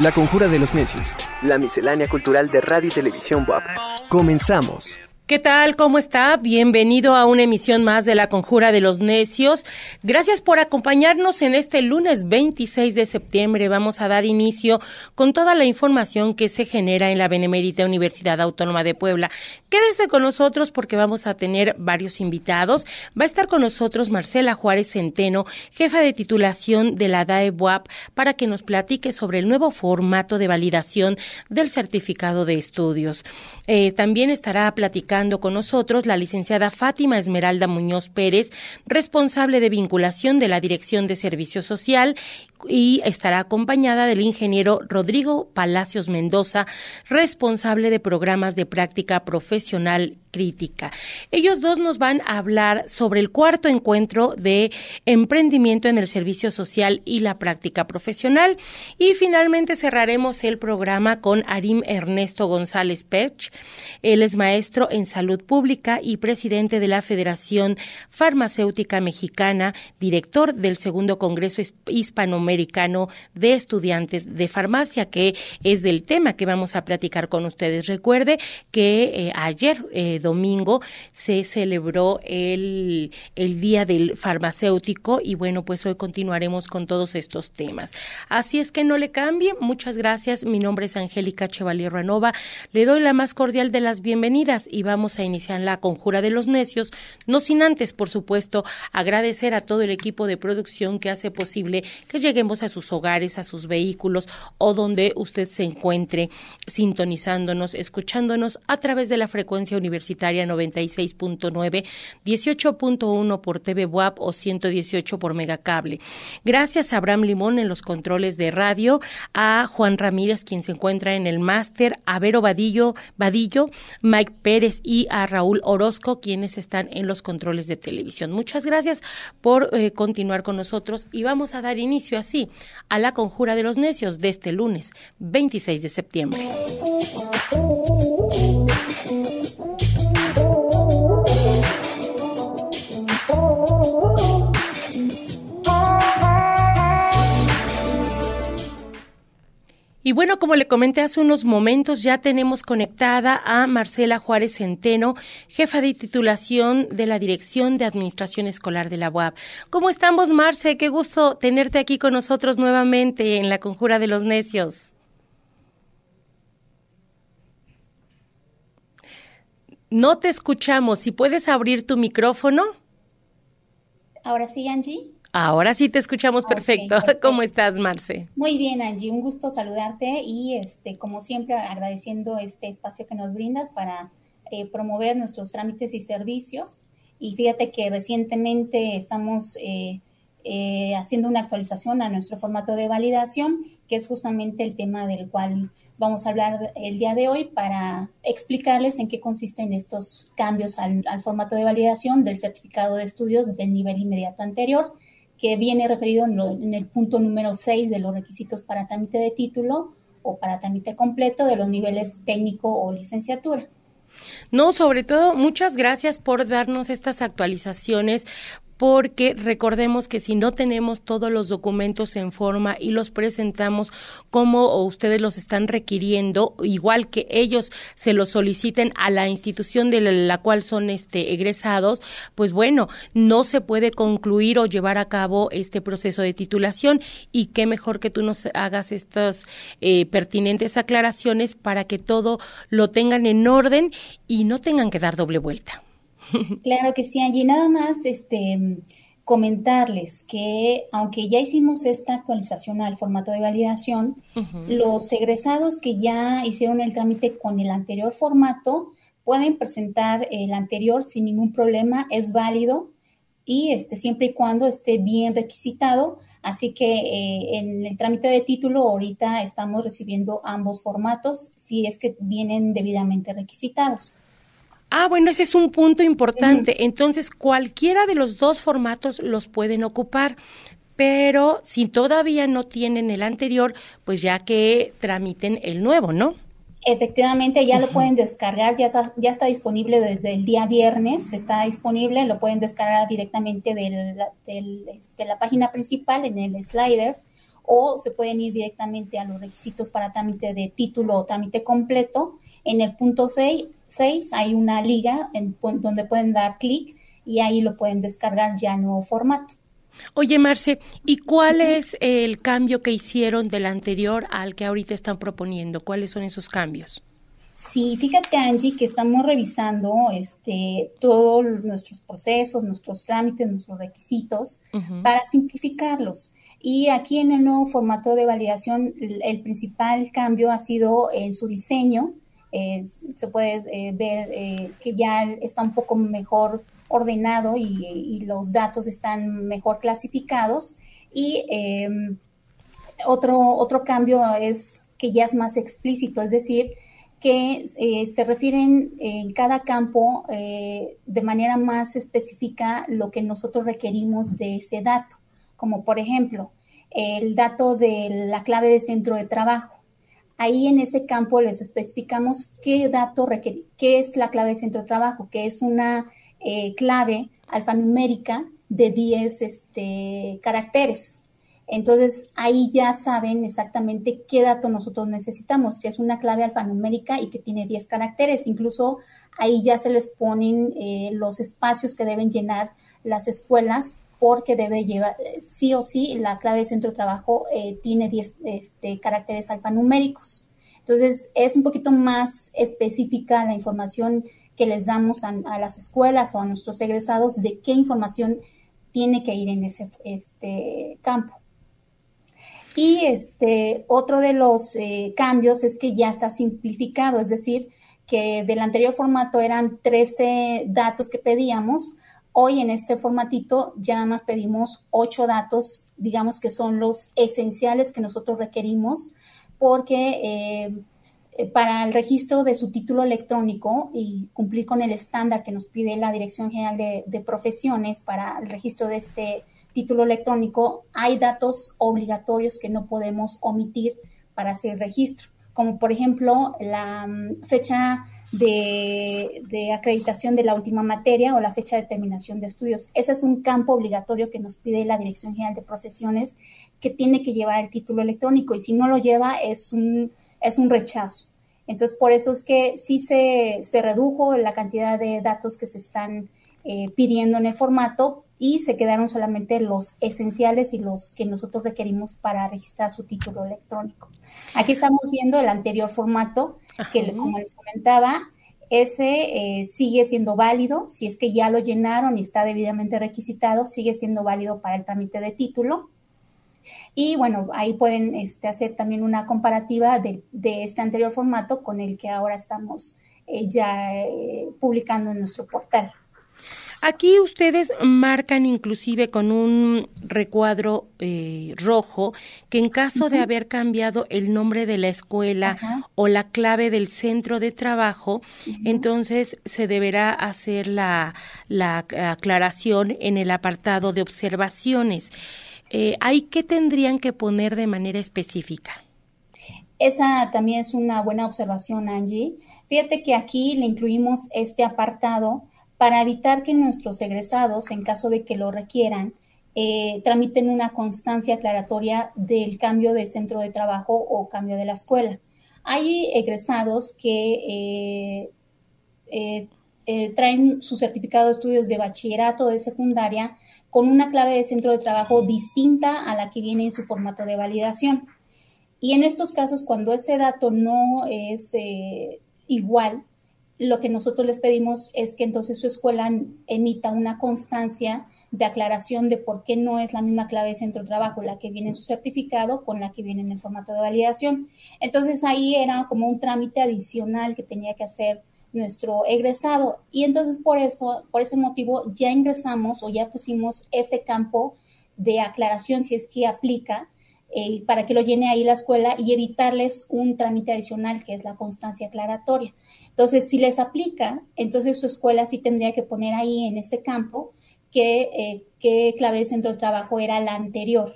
La Conjura de los Necios. La miscelánea cultural de radio y televisión WAP. Comenzamos. ¿Qué tal? ¿Cómo está? Bienvenido a una emisión más de La Conjura de los Necios. Gracias por acompañarnos en este lunes 26 de septiembre. Vamos a dar inicio con toda la información que se genera en la Benemérita Universidad Autónoma de Puebla. Quédese con nosotros porque vamos a tener varios invitados. Va a estar con nosotros Marcela Juárez Centeno, jefa de titulación de la DAE-BUAP, para que nos platique sobre el nuevo formato de validación del certificado de estudios. Eh, también estará platicando con nosotros la licenciada Fátima Esmeralda Muñoz Pérez, responsable de vinculación de la Dirección de Servicio Social y estará acompañada del ingeniero Rodrigo Palacios Mendoza, responsable de programas de práctica profesional crítica. Ellos dos nos van a hablar sobre el cuarto encuentro de emprendimiento en el servicio social y la práctica profesional. Y finalmente cerraremos el programa con Arim Ernesto González Pech. Él es maestro en salud pública y presidente de la Federación Farmacéutica Mexicana, director del segundo Congreso Hispanoamericano Americano de Estudiantes de Farmacia, que es del tema que vamos a platicar con ustedes. Recuerde que eh, ayer, eh, domingo, se celebró el, el Día del Farmacéutico y bueno, pues hoy continuaremos con todos estos temas. Así es que no le cambie. Muchas gracias. Mi nombre es Angélica Chevalier Ranova. Le doy la más cordial de las bienvenidas y vamos a iniciar la conjura de los necios, no sin antes, por supuesto, agradecer a todo el equipo de producción que hace posible que llegue a sus hogares, a sus vehículos o donde usted se encuentre sintonizándonos, escuchándonos a través de la frecuencia universitaria 96.9, 18.1 por TV WAP o 118 por Megacable. Gracias a Abraham Limón en los controles de radio, a Juan Ramírez, quien se encuentra en el máster, a Vero Vadillo, Vadillo, Mike Pérez y a Raúl Orozco, quienes están en los controles de televisión. Muchas gracias por eh, continuar con nosotros y vamos a dar inicio a sí a la conjura de los necios de este lunes 26 de septiembre. Y bueno, como le comenté hace unos momentos, ya tenemos conectada a Marcela Juárez Centeno, jefa de titulación de la Dirección de Administración Escolar de la UAP. ¿Cómo estamos, Marce? Qué gusto tenerte aquí con nosotros nuevamente en la Conjura de los Necios. No te escuchamos. Si puedes abrir tu micrófono. Ahora sí, Angie. Ahora sí te escuchamos perfecto. ¿Cómo estás, Marce? Muy bien, Angie. Un gusto saludarte y, este, como siempre, agradeciendo este espacio que nos brindas para eh, promover nuestros trámites y servicios. Y fíjate que recientemente estamos eh, eh, haciendo una actualización a nuestro formato de validación, que es justamente el tema del cual vamos a hablar el día de hoy para explicarles en qué consisten estos cambios al, al formato de validación del certificado de estudios del nivel inmediato anterior que viene referido en, el punto número 6 de los requisitos para trámite de título o para trámite completo de los niveles técnico o licenciatura. No, sobre todo, muchas gracias por darnos estas actualizaciones, porque recordemos que si no tenemos todos los documentos en forma y los presentamos como ustedes los están requiriendo, igual que ellos se los soliciten a la institución de la cual son este egresados, pues bueno, no se puede concluir o llevar a cabo este proceso de titulación y qué mejor que tú nos hagas estas eh, pertinentes aclaraciones para que todo lo tengan en orden y no tengan que dar doble vuelta. Claro que sí, Angie. Nada más este, comentarles que aunque ya hicimos esta actualización al formato de validación, los egresados que ya hicieron el trámite con el anterior formato pueden presentar el anterior sin ningún problema, es válido y este, siempre y cuando esté bien requisitado. Así que eh, en el trámite de título ahorita estamos recibiendo ambos formatos si es que vienen debidamente requisitados. Ah, bueno, ese es un punto importante. Entonces, cualquiera de los dos formatos los pueden ocupar, pero si todavía no tienen el anterior, pues ya que tramiten el nuevo, ¿no? Efectivamente, ya lo pueden descargar, ya está, ya está disponible desde el día viernes, está disponible, lo pueden descargar directamente del, del, de este, la página principal en el slider o se pueden ir directamente a los requisitos para trámite de título o trámite completo. En el punto 6, hay una liga en, donde pueden dar clic y ahí lo pueden descargar ya en nuevo formato. Oye, Marce, ¿y cuál es el cambio que hicieron del anterior al que ahorita están proponiendo? ¿Cuáles son esos cambios? Sí, fíjate Angie que estamos revisando este, todos nuestros procesos, nuestros trámites, nuestros requisitos para simplificarlos. Y aquí en el nuevo formato de validación, el, principal cambio ha sido en su diseño. Eh, se puede eh, ver eh, que ya está un poco mejor ordenado y, los datos están mejor clasificados. Y em, otro, otro cambio es que ya es más explícito, es decir, que eh, se refieren en cada campo eh, de manera más específica lo que nosotros requerimos de ese dato, como por ejemplo el dato de la clave de centro de trabajo. Ahí en ese campo les especificamos qué dato requiere, qué es la clave de centro de trabajo, que es una eh, clave alfanumérica de 10 este, caracteres. Entonces ahí ya saben exactamente qué dato nosotros necesitamos, que es una clave alfanumérica y que tiene 10 caracteres. Incluso ahí ya se les ponen eh, los espacios que deben llenar las escuelas porque debe llevar, sí o sí, la clave de centro de trabajo eh, tiene 10 este, caracteres alfanuméricos. Entonces es un poquito más específica la información que les damos a, a las escuelas o a nuestros egresados de qué información tiene que ir en ese este, campo. Y este, otro de los eh, cambios es que ya está simplificado, es decir, que del anterior formato eran 13 datos que pedíamos. Hoy en este formatito ya nada más pedimos 8 datos, digamos que son los esenciales que nosotros requerimos, porque eh, para el registro de su título electrónico y cumplir con el estándar que nos pide la Dirección General de, de Profesiones para el registro de este título electrónico, hay datos obligatorios que no podemos omitir para hacer registro, como por ejemplo la mm, fecha de, acreditación de la última materia o la fecha de terminación de estudios. Ese es un campo obligatorio que nos pide la Dirección General de Profesiones que tiene que llevar el título electrónico y si no lo lleva es un, es un rechazo. Entonces, por eso es que sí se, se redujo la cantidad de datos que se están eh, pidiendo en el formato, y se quedaron solamente los esenciales y los que nosotros requerimos para registrar su título electrónico. Aquí estamos viendo el anterior formato que, como les comentaba, ese eh, sigue siendo válido, si es que ya lo llenaron y está debidamente requisitado, sigue siendo válido para el trámite de título. Y bueno, ahí pueden este, hacer también una comparativa de, este anterior formato con el que ahora estamos eh, ya eh, publicando en nuestro portal. Aquí ustedes marcan inclusive con un recuadro eh, rojo que en caso de haber cambiado el nombre de la escuela o la clave del centro de trabajo, entonces se deberá hacer la, aclaración en el apartado de observaciones. Eh, ¿Ahí qué tendrían que poner de manera específica? Esa también es una buena observación, Angie. Fíjate que aquí le incluimos este apartado para evitar que nuestros egresados, en caso de que lo requieran, eh, tramiten una constancia aclaratoria del cambio de centro de trabajo o cambio de la escuela. Hay egresados que eh, eh, traen su certificado de estudios de bachillerato de secundaria con una clave de centro de trabajo distinta a la que viene en su formato de validación. Y en estos casos, cuando ese dato no es igual, lo que nosotros les pedimos es que entonces su escuela emita una constancia de aclaración de por qué no es la misma clave de centro de trabajo la que viene en su certificado con la que viene en el formato de validación. Entonces ahí era como un trámite adicional que tenía que hacer nuestro egresado y entonces por eso, por ese motivo ya ingresamos o ya pusimos ese campo de aclaración si es que aplica eh, para que lo llene ahí la escuela y evitarles un trámite adicional que es la constancia aclaratoria. Entonces, si les aplica, entonces su escuela sí tendría que poner ahí en ese campo qué, eh, clave de centro de trabajo era la anterior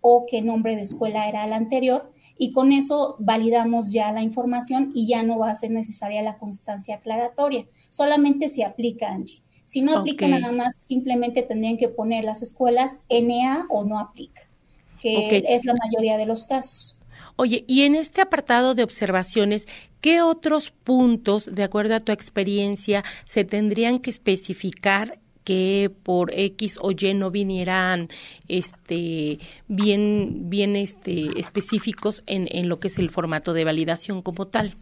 o qué nombre de escuela era la anterior y con eso validamos ya la información y ya no va a ser necesaria la constancia aclaratoria, solamente si aplica Angie. Si no aplica nada más, simplemente tendrían que poner las escuelas NA o no aplica. Que es la mayoría de los casos. Oye, y en este apartado de observaciones, ¿qué otros puntos, de acuerdo a tu experiencia, se tendrían que especificar que por X o Y no vinieran este bien bien este específicos en, en lo que es el formato de validación como tal.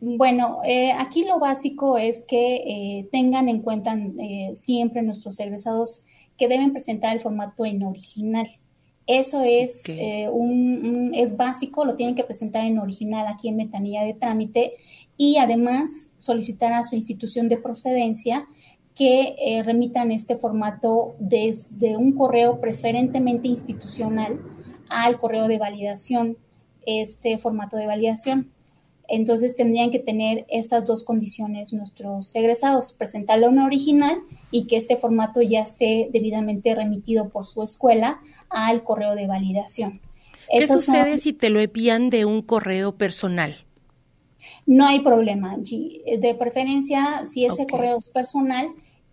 Bueno, eh, aquí lo básico es que eh, tengan en cuenta eh, siempre nuestros egresados que deben presentar el formato en original. Eso es, un, es básico, lo tienen que presentar en original aquí en Metanilla de Trámite y además solicitar a su institución de procedencia que eh, remitan este formato desde un correo preferentemente institucional al correo de validación, este formato de validación. Entonces tendrían que tener estas dos condiciones nuestros egresados, presentarle una original y que este formato ya esté debidamente remitido por su escuela al correo de validación. ¿Qué sucede si te lo envían de un correo personal? No hay problema, De preferencia, si ese correo es personal,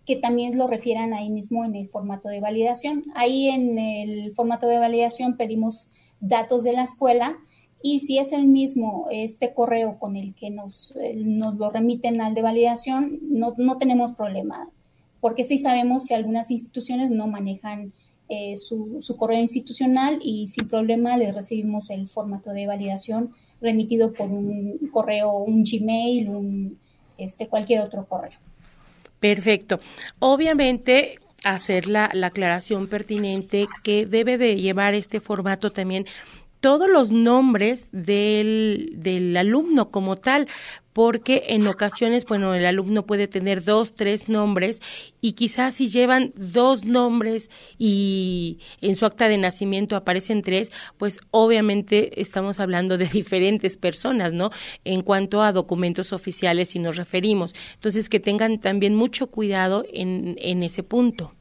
que también lo refieran ahí mismo en el formato de validación. Ahí en el formato de validación pedimos datos de la escuela y si es el mismo este correo con el que nos, nos lo remiten al de validación, no, no, tenemos problema, porque sí sabemos que algunas instituciones no manejan eh, su, su, correo institucional y sin problema le recibimos el formato de validación remitido por un correo, un Gmail, un, este, cualquier otro correo. Perfecto. Obviamente hacer la, la, aclaración pertinente que debe de llevar este formato también todos los nombres del, del alumno como tal, porque en ocasiones, bueno, el alumno puede tener dos, tres nombres y quizás si llevan dos nombres y en su acta de nacimiento aparecen tres, pues obviamente estamos hablando de diferentes personas, ¿no? En cuanto a documentos oficiales si nos referimos. Entonces, que tengan también mucho cuidado en, en ese punto.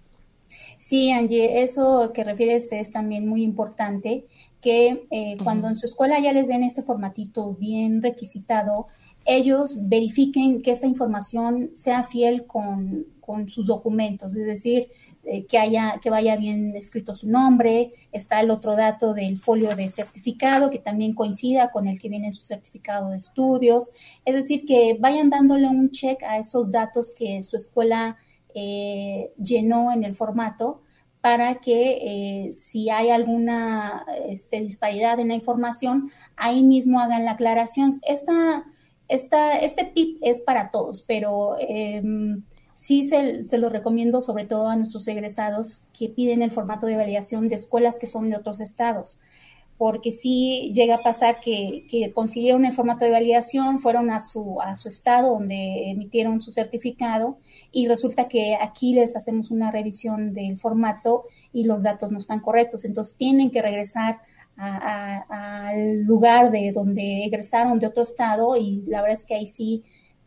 Sí, Angie, eso que refieres es también muy importante que eh, cuando en su escuela ya les den este formatito bien requisitado, ellos verifiquen que esa información sea fiel con, sus documentos, es decir, eh, que haya, que vaya bien escrito su nombre, está el otro dato del folio de certificado que también coincida con el que viene su certificado de estudios, es decir, que vayan dándole un check a esos datos que su escuela eh, llenó en el formato para que eh, si hay alguna este, disparidad en la información, ahí mismo hagan la aclaración. Esta, este tip es para todos, pero em, sí se, se, lo recomiendo sobre todo a nuestros egresados que piden el formato de validación de escuelas que son de otros estados porque sí llega a pasar que, que, consiguieron el formato de validación, fueron a su, a su estado donde emitieron su certificado y resulta que aquí les hacemos una revisión del formato y los datos no están correctos. Entonces tienen que regresar al lugar de donde egresaron de otro estado y la verdad es que ahí sí,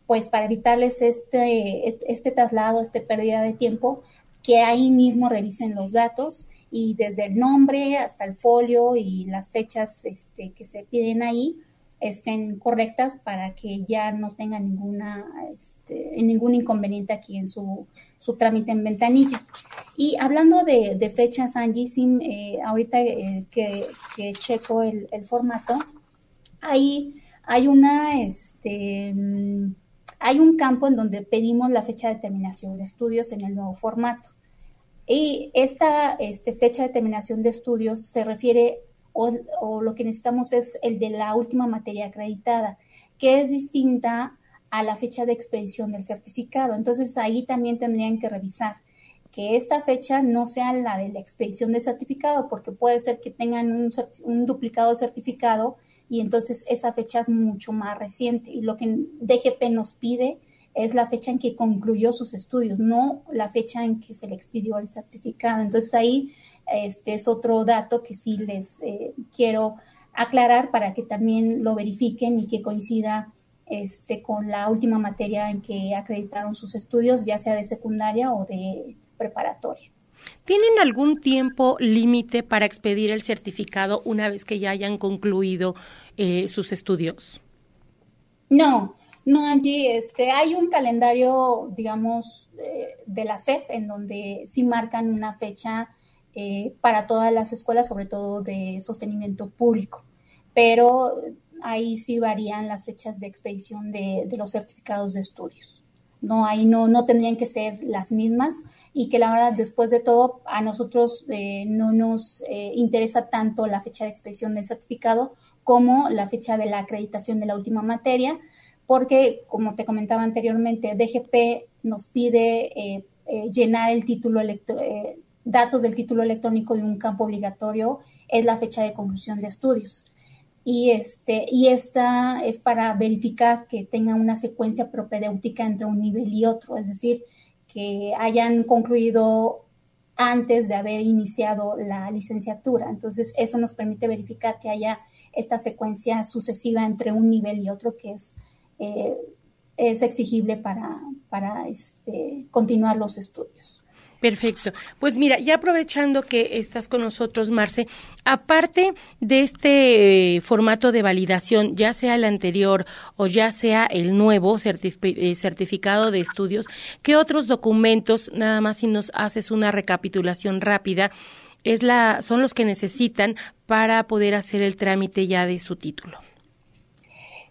pues para evitarles este, este traslado, esta pérdida de tiempo, que ahí mismo revisen los datos y desde el nombre hasta el folio y las fechas este, que se piden ahí estén correctas para que ya no tenga ninguna, este, ningún inconveniente aquí en su, su trámite en ventanilla. Y hablando de, de fechas, Angie, eh, ahorita eh, que, checo el, el, formato, ahí hay una, este, mm, hay un campo en donde pedimos la fecha de terminación de estudios en el nuevo formato. Y esta este, fecha de terminación de estudios se refiere, o, lo que necesitamos es el de la última materia acreditada, que es distinta a la fecha de expedición del certificado. Entonces ahí también tendrían que revisar que esta fecha no sea la de la expedición del certificado, porque puede ser que tengan un, un, duplicado de certificado y entonces esa fecha es mucho más reciente. Y lo que DGP nos pide es la fecha en que concluyó sus estudios, no la fecha en que se le expidió el certificado. Entonces ahí este es otro dato que sí les eh, quiero aclarar para que también lo verifiquen y que coincida este, con la última materia en que acreditaron sus estudios, ya sea de secundaria o de preparatoria. ¿Tienen algún tiempo límite para expedir el certificado una vez que ya hayan concluido eh, sus estudios? No, no, Angie, este, hay un calendario, digamos, de la SEP en donde sí marcan una fecha eh, para todas las escuelas, sobre todo de sostenimiento público. Pero ahí sí varían las fechas de expedición de, los certificados de estudios. No, ahí no, no tendrían que ser las mismas y que la verdad, después de todo, a nosotros eh, no nos eh, interesa tanto la fecha de expedición del certificado como la fecha de la acreditación de la última materia, porque, como te comentaba anteriormente, DGP nos pide llenar el título electrónico datos del título electrónico de un campo obligatorio es la fecha de conclusión de estudios. Y, este, y esta es para verificar que tenga una secuencia propedéutica entre un nivel y otro, es decir, que hayan concluido antes de haber iniciado la licenciatura. Entonces, eso nos permite verificar que haya esta secuencia sucesiva entre un nivel y otro que es, eh, es exigible para, para este, continuar los estudios. Perfecto. Pues mira, ya aprovechando que estás con nosotros, Marce, aparte de este eh, formato de validación, ya sea el anterior o ya sea el nuevo eh, certificado de estudios, ¿qué otros documentos, nada más si nos haces una recapitulación rápida, es la, son los que necesitan para poder hacer el trámite ya de su título?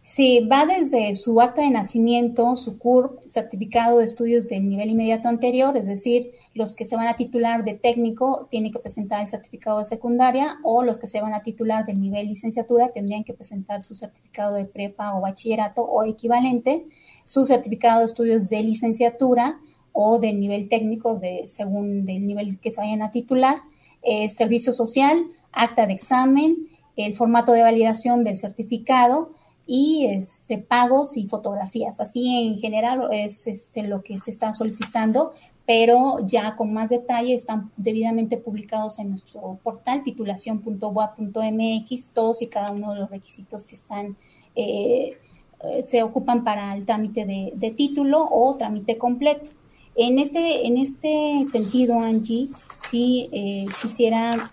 Sí, va desde su acta de nacimiento, su CURP, certificado de estudios del nivel inmediato anterior, es decir, los que se van a titular de técnico tienen que presentar el certificado de secundaria o los que se van a titular del nivel licenciatura tendrían que presentar su certificado de prepa o bachillerato o equivalente, su certificado de estudios de licenciatura o del nivel técnico de, según del nivel que se vayan a titular, eh, servicio social, acta de examen, el formato de validación del certificado, y este, pagos y fotografías. Así en general es este, lo que se está solicitando, pero ya con más detalle están debidamente publicados en nuestro portal titulación.boa.mx todos y cada uno de los requisitos que están eh, eh, se ocupan para el trámite de, título o trámite completo. En este, en este sentido, Angie, sí eh, quisiera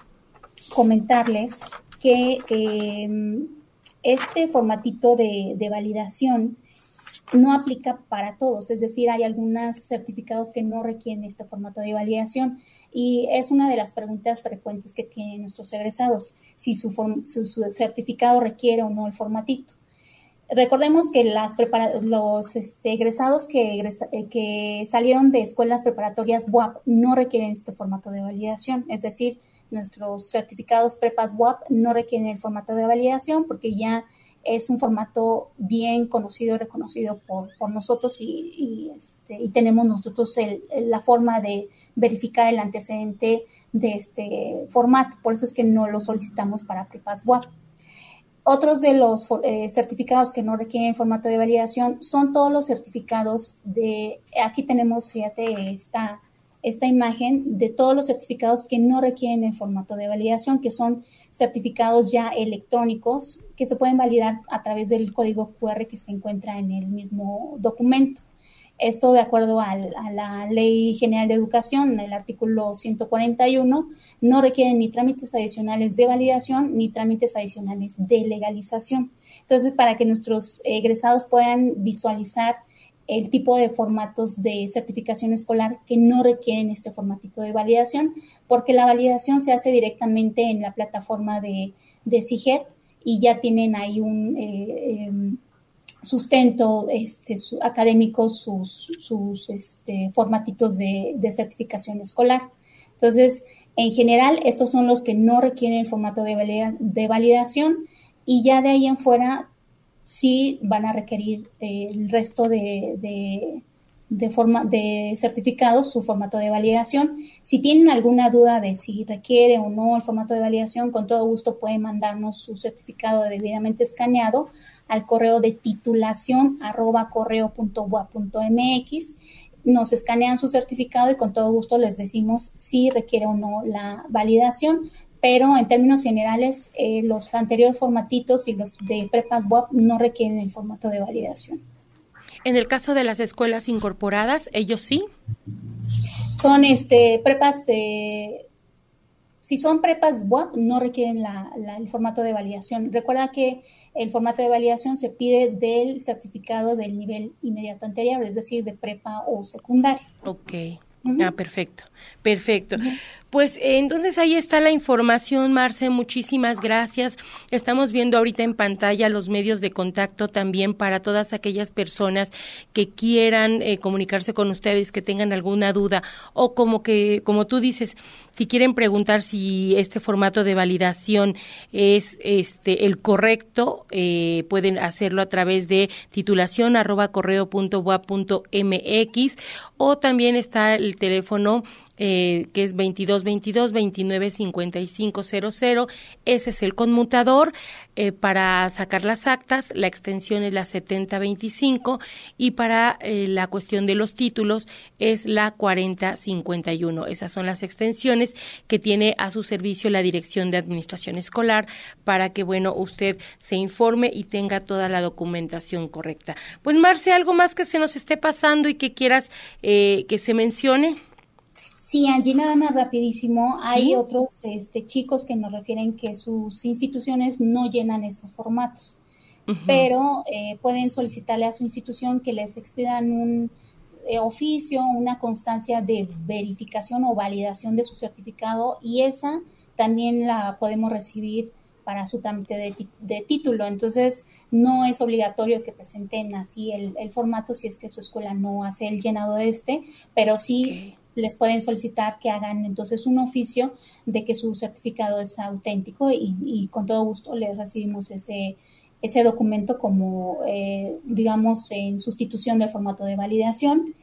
comentarles que este formatito de, validación no aplica para todos, es decir, hay algunos certificados que no requieren este formato de validación y es una de las preguntas frecuentes que tienen nuestros egresados, si su, certificado requiere o no el formatito. Recordemos que los este, egresados que, eh, que salieron de escuelas preparatorias WAP no requieren este formato de validación, es decir, nuestros certificados Prepas WAP no requieren el formato de validación porque ya es un formato bien conocido y reconocido por, nosotros y, este, y, tenemos nosotros la forma de verificar el antecedente de este formato. Por eso es que no lo solicitamos para Prepas WAP. Otros de los eh, certificados que no requieren formato de validación son todos los certificados de, aquí tenemos, fíjate, esta esta imagen de todos los certificados que no requieren el formato de validación, que son certificados ya electrónicos que se pueden validar a través del código QR que se encuentra en el mismo documento. Esto de acuerdo a, la Ley General de Educación, el artículo 141, no requieren ni trámites adicionales de validación ni trámites adicionales de legalización. Entonces, para que nuestros egresados puedan visualizar el tipo de formatos de certificación escolar que no requieren este formatito de validación, porque la validación se hace directamente en la plataforma de, de CIGET y ya tienen ahí un eh, em, sustento este, académico, sus, sus este, formatitos de, de, certificación escolar. Entonces, en general, estos son los que no requieren el formato de validación y ya de ahí en fuera sí van a requerir eh, el resto de, de, forma, de certificados, su formato de validación. Si tienen alguna duda de si requiere o no el formato de validación, con todo gusto pueden mandarnos su certificado debidamente escaneado al correo de titulación arroba correo.ua.mx. Nos escanean su certificado y con todo gusto les decimos si requiere o no la validación pero en términos generales eh, los anteriores formatitos y los de prepas WAP no requieren el formato de validación. En el caso de las escuelas incorporadas, ellos sí. Son este prepas, eh, si son prepas WAP, no requieren el formato de validación. Recuerda que el formato de validación se pide del certificado del nivel inmediato anterior, es decir, de prepa o secundaria. Ok. Ah, perfecto, perfecto. Pues entonces ahí está la información, Marce. Muchísimas gracias. Estamos viendo ahorita en pantalla los medios de contacto también para todas aquellas personas que quieran eh, comunicarse con ustedes, que tengan alguna duda o como que, como tú dices, si quieren preguntar si este formato de validación es este el correcto, eh, pueden hacerlo a través de titulación arroba correo punto punto mx o también está el teléfono eh, que es 22 22 29 55 00. Ese es el conmutador eh, para sacar las actas. La extensión es la 7025 y para eh, la cuestión de los títulos es la 4051. Esas son las extensiones que tiene a su servicio la Dirección de Administración Escolar para que, bueno, usted se informe y tenga toda la documentación correcta. Pues, Marce, ¿algo más que se nos esté pasando y que quieras que se mencione? Sí, Angie, nada más rapidísimo. Hay otros este, chicos que nos refieren que sus instituciones no llenan esos formatos, pero eh, pueden solicitarle a su institución que les expidan un eh, oficio, una constancia de verificación o validación de su certificado y esa también la podemos recibir para su trámite de, título. Entonces, no es obligatorio que presenten así el, formato si es que su escuela no hace el llenado de este, pero sí les pueden solicitar que hagan entonces un oficio de que su certificado es auténtico y, con todo gusto les recibimos ese, ese documento como, eh, digamos, en sustitución del formato de validación.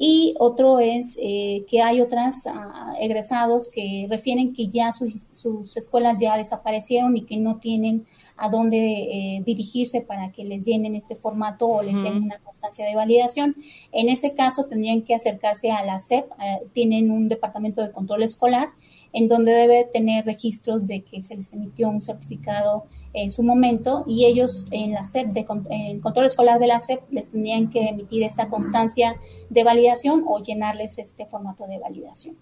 Y otro es eh, que hay otras ah, egresados que refieren que ya sus, sus, escuelas ya desaparecieron y que no tienen a dónde eh, dirigirse para que les llenen este formato o les den una constancia de validación. En ese caso tendrían que acercarse a la SEP, tienen un departamento de control escolar en donde debe tener registros de que se les emitió un certificado en su momento y ellos en la SEP, de, en control escolar de la SEP, les tendrían que emitir esta constancia de validación o llenarles este formato de validación.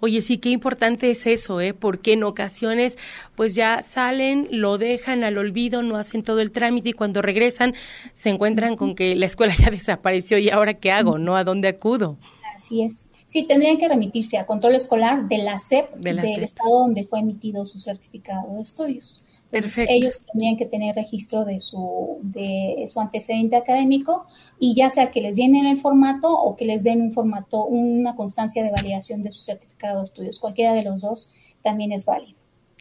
Oye, sí, qué importante es eso, ¿eh? Porque en ocasiones, pues ya salen, lo dejan al olvido, no hacen todo el trámite y cuando regresan se encuentran con que la escuela ya desapareció y ahora qué hago, ¿no? ¿A dónde acudo? Así es. Sí, tendrían que remitirse a control escolar de la SEP, del estado donde fue emitido su certificado de estudios ellos tendrían que tener registro de su, de su antecedente académico y ya sea que les llenen el formato o que les den un formato, una constancia de validación de su certificado de estudios. Cualquiera de los dos también es válido.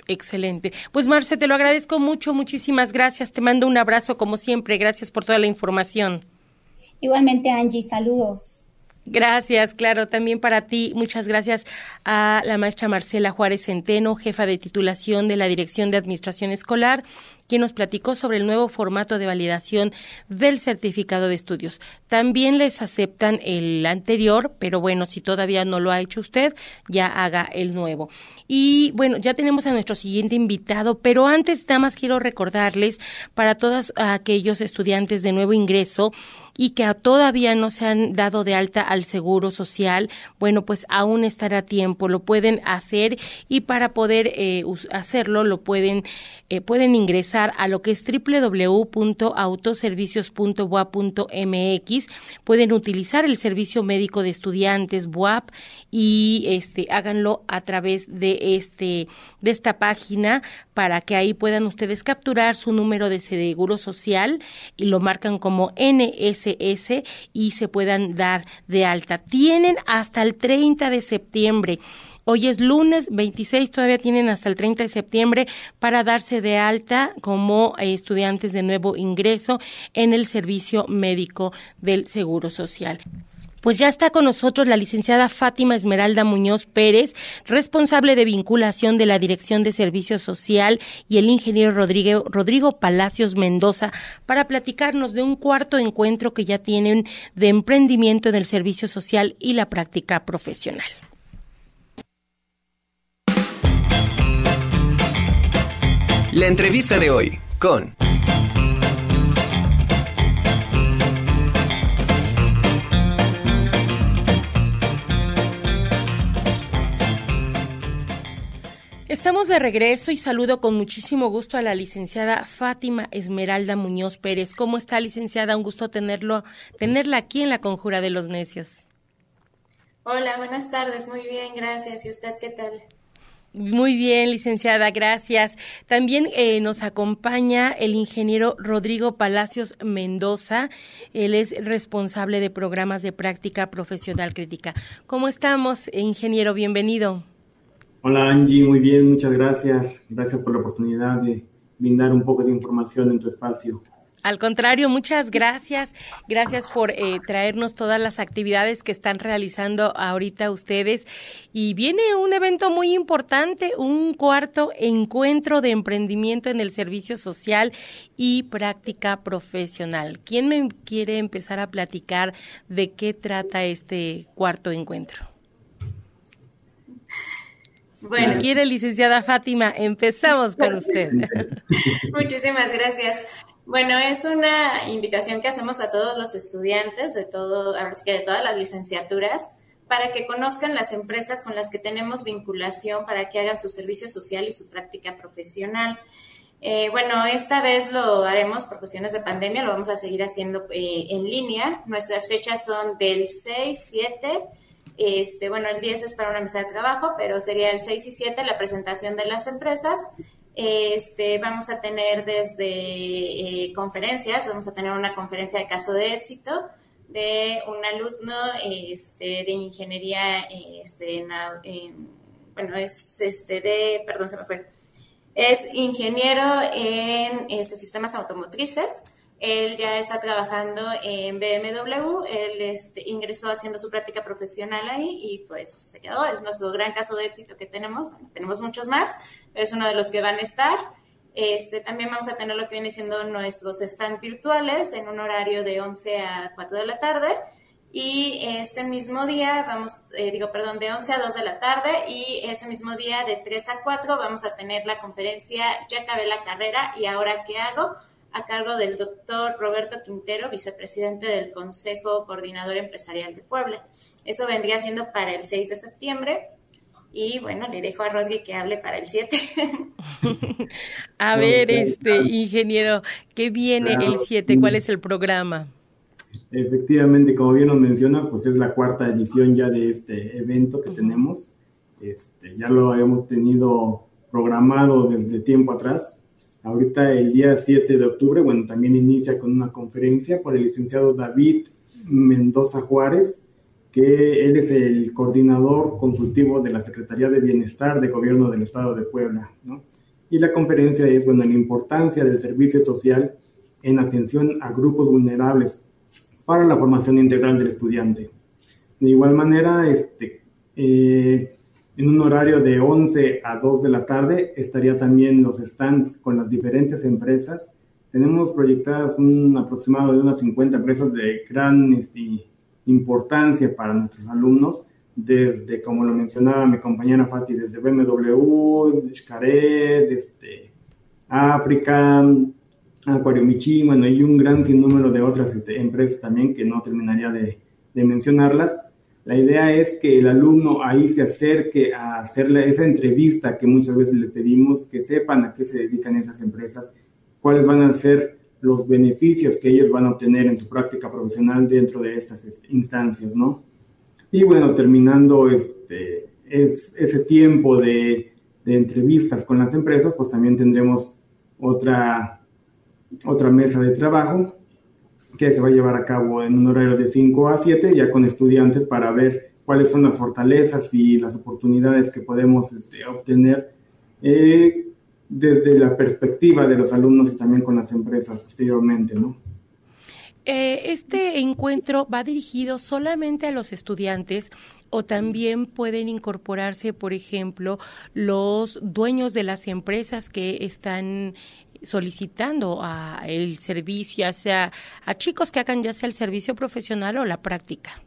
Excelente. Pues Marce, te lo agradezco mucho, muchísimas gracias. Te mando un abrazo como siempre. Gracias por toda la información. Igualmente, Angie, saludos. Gracias, claro, también para ti. Muchas gracias a la maestra Marcela Juárez Centeno, jefa de titulación de la Dirección de Administración Escolar, quien nos platicó sobre el nuevo formato de validación del certificado de estudios. También les aceptan el anterior, pero bueno, si todavía no lo ha hecho usted, ya haga el nuevo. Y bueno, ya tenemos a nuestro siguiente invitado, pero antes nada más quiero recordarles para todos aquellos estudiantes de nuevo ingreso y que todavía no se han dado de alta al Seguro Social, bueno, pues aún estará a tiempo, lo pueden hacer y para poder eh, hacerlo lo pueden, eh, pueden ingresar a lo que es www.autoservicios.boa.mx, pueden utilizar el servicio médico de estudiantes BUAP y este háganlo a través de este de esta página para que ahí puedan ustedes capturar su número de seguro social y lo marcan como NS y se puedan dar de alta. Tienen hasta el 30 de septiembre. Hoy es lunes 26, todavía tienen hasta el 30 de septiembre para darse de alta como estudiantes de nuevo ingreso en el servicio médico del Seguro Social. Pues ya está con nosotros la licenciada Fátima Esmeralda Muñoz Pérez, responsable de vinculación de la Dirección de Servicio Social, y el ingeniero Rodrigo, Rodrigo Palacios Mendoza, para platicarnos de un cuarto encuentro que ya tienen de emprendimiento en el servicio social y la práctica profesional. La entrevista de hoy con... Estamos de regreso y saludo con muchísimo gusto a la licenciada Fátima Esmeralda Muñoz Pérez. ¿Cómo está, licenciada? Un gusto tenerlo, tenerla aquí en la Conjura de los Necios. Hola, buenas tardes. Muy bien, gracias. ¿Y usted qué tal? Muy bien, licenciada, gracias. También eh, nos acompaña el ingeniero Rodrigo Palacios Mendoza. Él es responsable de programas de práctica profesional crítica. ¿Cómo estamos, ingeniero? Bienvenido. Hola Angie, muy bien, muchas gracias. Gracias por la oportunidad de brindar un poco de información en tu espacio. Al contrario, muchas gracias. Gracias por eh, traernos todas las actividades que están realizando ahorita ustedes. Y viene un evento muy importante, un cuarto encuentro de emprendimiento en el servicio social y práctica profesional. ¿Quién me quiere empezar a platicar de qué trata este cuarto encuentro? Bueno. quiere, licenciada Fátima, empezamos con usted. Muchísimas gracias. Bueno, es una invitación que hacemos a todos los estudiantes de todo, que de todas las licenciaturas para que conozcan las empresas con las que tenemos vinculación para que hagan su servicio social y su práctica profesional. Eh, bueno, esta vez lo haremos por cuestiones de pandemia, lo vamos a seguir haciendo eh, en línea. Nuestras fechas son del 6, 7, este, bueno, el 10 es para una mesa de trabajo, pero sería el 6 y 7 la presentación de las empresas. Este, vamos a tener desde eh, conferencias, vamos a tener una conferencia de caso de éxito de un alumno este, de ingeniería, este, bueno, es este de, perdón, se me fue, es ingeniero en este, sistemas automotrices él ya está trabajando en BMW, él este, ingresó haciendo su práctica profesional ahí y pues se quedó. Es nuestro gran caso de éxito que tenemos. tenemos muchos más, es uno de los que van a estar. Este, también vamos a tener lo que viene siendo nuestros stand virtuales en un horario de 11 a 4 de la tarde. Y ese mismo día, vamos, eh, digo, perdón, de 11 a 2 de la tarde y ese mismo día de 3 a 4 vamos a tener la conferencia Ya acabé la carrera y ahora qué hago, a cargo del doctor Roberto Quintero, vicepresidente del Consejo Coordinador Empresarial de Puebla. Eso vendría siendo para el 6 de septiembre. Y bueno, le dejo a Rodri que hable para el 7. a ver, este ingeniero, ¿qué viene el 7? ¿Cuál es el programa? Efectivamente, como bien nos mencionas, pues es la cuarta edición ya de este evento que tenemos. Este, ya lo habíamos tenido programado desde tiempo atrás Ahorita el día 7 de octubre, bueno, también inicia con una conferencia por el licenciado David Mendoza Juárez, que él es el coordinador consultivo de la Secretaría de Bienestar de Gobierno del Estado de Puebla, ¿no? Y la conferencia es, bueno, la importancia del servicio social en atención a grupos vulnerables para la formación integral del estudiante. De igual manera, este, eh, en un horario de 11 a 2 de la tarde estaría también los stands con las diferentes empresas. Tenemos proyectadas un aproximado de unas 50 empresas de gran este, importancia para nuestros alumnos, desde, como lo mencionaba mi compañera Fati, desde BMW, Xcaret, este, África, Michi, bueno, y un gran sinnúmero de otras este, empresas también que no terminaría de, de mencionarlas la idea es que el alumno ahí se acerque a hacerle esa entrevista que muchas veces le pedimos, que sepan a qué se dedican esas empresas, cuáles van a ser los beneficios que ellos van a obtener en su práctica profesional dentro de estas instancias, ¿no? Y bueno, terminando este, es, ese tiempo de, de entrevistas con las empresas, pues también tendremos otra, otra mesa de trabajo que se va a llevar a cabo en un horario de 5 a 7, ya con estudiantes para ver cuáles son las fortalezas y las oportunidades que podemos este, obtener eh, desde la perspectiva de los alumnos y también con las empresas posteriormente, ¿no? Eh, este encuentro va dirigido solamente a los estudiantes o también pueden incorporarse, por ejemplo, los dueños de las empresas que están solicitando a el servicio, ya sea a chicos que hagan ya sea el servicio profesional o la práctica?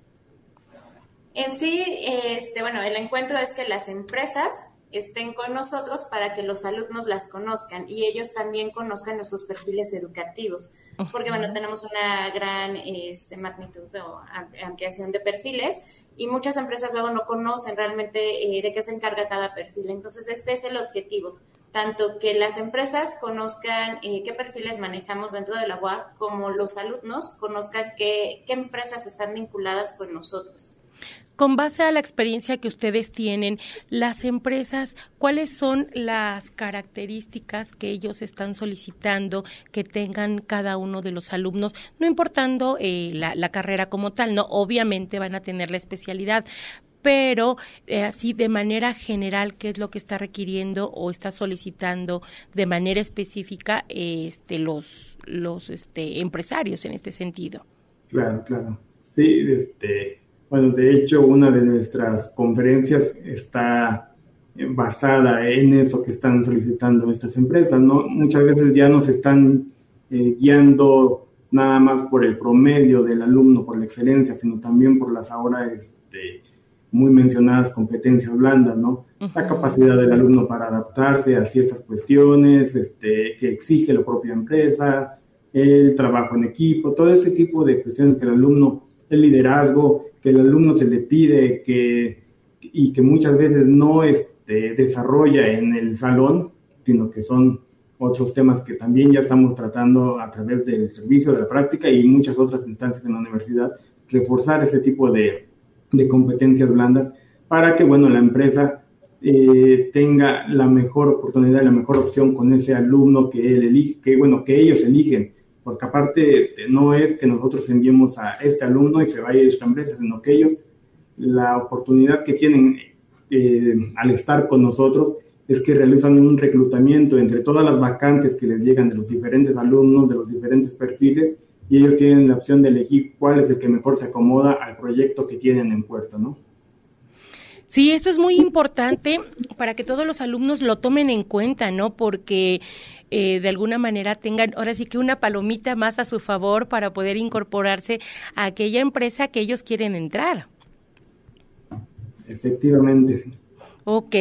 En sí, este, bueno, el encuentro es que las empresas estén con nosotros para que los alumnos las conozcan y ellos también conozcan nuestros perfiles educativos, porque bueno, tenemos una gran este, magnitud o ampliación de perfiles y muchas empresas luego no conocen realmente eh, de qué se encarga cada perfil. Entonces, este es el objetivo, tanto que las empresas conozcan eh, qué perfiles manejamos dentro de la UAP, como los alumnos conozcan qué, qué empresas están vinculadas con nosotros. con base a la experiencia que ustedes tienen, las empresas, ¿cuáles son las características que ellos están solicitando que tengan cada uno de los alumnos, no importando eh, la, la carrera como tal, no, obviamente van a tener la especialidad, pero eh, así de manera general, ¿qué es lo que está requiriendo o está solicitando de manera específica este, los, los este, empresarios en este sentido? Claro, claro. Sí, este, bueno, de hecho, una de nuestras conferencias está basada en eso que están solicitando estas empresas, ¿no? Muchas veces ya nos están eh, guiando nada más por el promedio del alumno, por la excelencia, sino también por las ahora este, muy mencionadas competencias blandas, ¿no? La capacidad del alumno para adaptarse a ciertas cuestiones este, que exige la propia empresa, el trabajo en equipo, todo ese tipo de cuestiones que el alumno, el liderazgo, que el alumno se le pide que, y que muchas veces no este, desarrolla en el salón, sino que son otros temas que también ya estamos tratando a través del servicio, de la práctica y muchas otras instancias en la universidad, reforzar ese tipo de, de competencias blandas para que, bueno, la empresa eh, tenga la mejor oportunidad, la mejor opción con ese alumno que él elige, que, bueno, que ellos eligen, porque aparte este, no es que nosotros enviemos a este alumno y se vaya a esta empresa, sino que ellos, la oportunidad que tienen eh, al estar con nosotros es que realizan un reclutamiento entre todas las vacantes que les llegan de los diferentes alumnos, de los diferentes perfiles, y ellos tienen la opción de elegir cuál es el que mejor se acomoda al proyecto que tienen en puerto, ¿no? Sí, esto es muy importante para que todos los alumnos lo tomen en cuenta, ¿no? Porque eh, de alguna manera tengan ahora sí que una palomita más a su favor para poder incorporarse a aquella empresa que ellos quieren entrar. Efectivamente. Ok,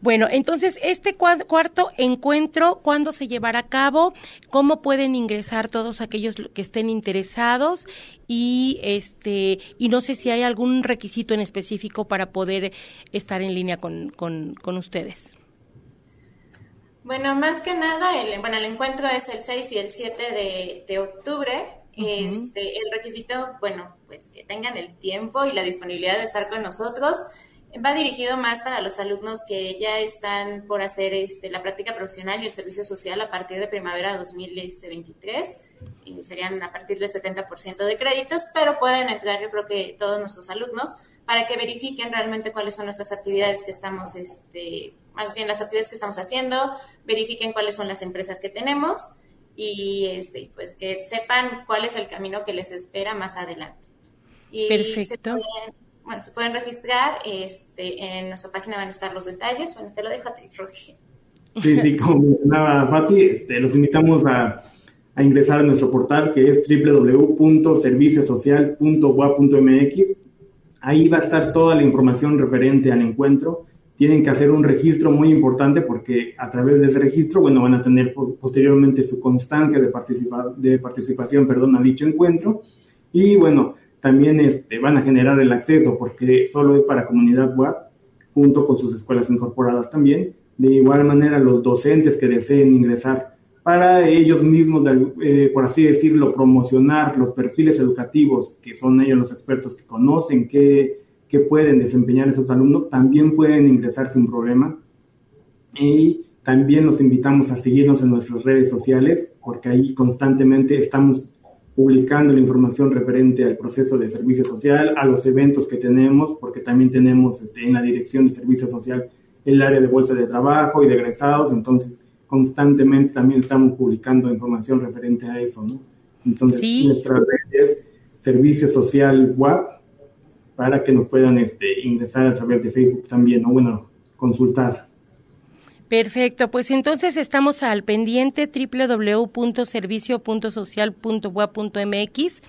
bueno, entonces este cuarto encuentro, ¿cuándo se llevará a cabo? ¿Cómo pueden ingresar todos aquellos que estén interesados? Y este y no sé si hay algún requisito en específico para poder estar en línea con, con, ustedes. Bueno, más que nada, el, bueno, el encuentro es el 6 y el 7 de, octubre. este, el requisito, bueno, pues que tengan el tiempo y la disponibilidad de estar con nosotros va dirigido más para los alumnos que ya están por hacer este, la práctica profesional y el servicio social a partir de primavera 2023. Y serían a partir del 70% de créditos, pero pueden entrar, yo creo que todos nuestros alumnos, para que verifiquen realmente cuáles son nuestras actividades que estamos, este, más bien las actividades que estamos haciendo, verifiquen cuáles son las empresas que tenemos y este, pues que sepan cuál es el camino que les espera más adelante. Y Perfecto bueno, se pueden registrar, este, en nuestra página van a estar los detalles, bueno, te lo dejo a ti, Roger. Sí, sí, como mencionaba Fati, este, los invitamos a, a, ingresar a nuestro portal que es www.serviciosocial.ua.mx. Ahí va a estar toda la información referente al encuentro. Tienen que hacer un registro muy importante porque a través de ese registro, bueno, van a tener posteriormente su constancia de, participar, de participación, perdón, a dicho encuentro. Y bueno, también este, van a generar el acceso porque solo es para comunidad web, junto con sus escuelas incorporadas también. De igual manera, los docentes que deseen ingresar para ellos mismos, eh, por así decirlo, promocionar los perfiles educativos, que son ellos los expertos que conocen qué, qué pueden desempeñar esos alumnos, también pueden ingresar sin problema. Y también los invitamos a seguirnos en nuestras redes sociales, porque ahí constantemente estamos publicando la información referente al proceso de servicio social, a los eventos que tenemos, porque también tenemos este, en la dirección de servicio social el área de bolsa de trabajo y de egresados, entonces constantemente también estamos publicando información referente a eso, ¿no? Entonces, nuestra red es Servicio Social WAP para que nos puedan este, ingresar a través de Facebook también, ¿no? Bueno, consultar. Perfecto, pues entonces estamos al pendiente www.servicio.social.web.mx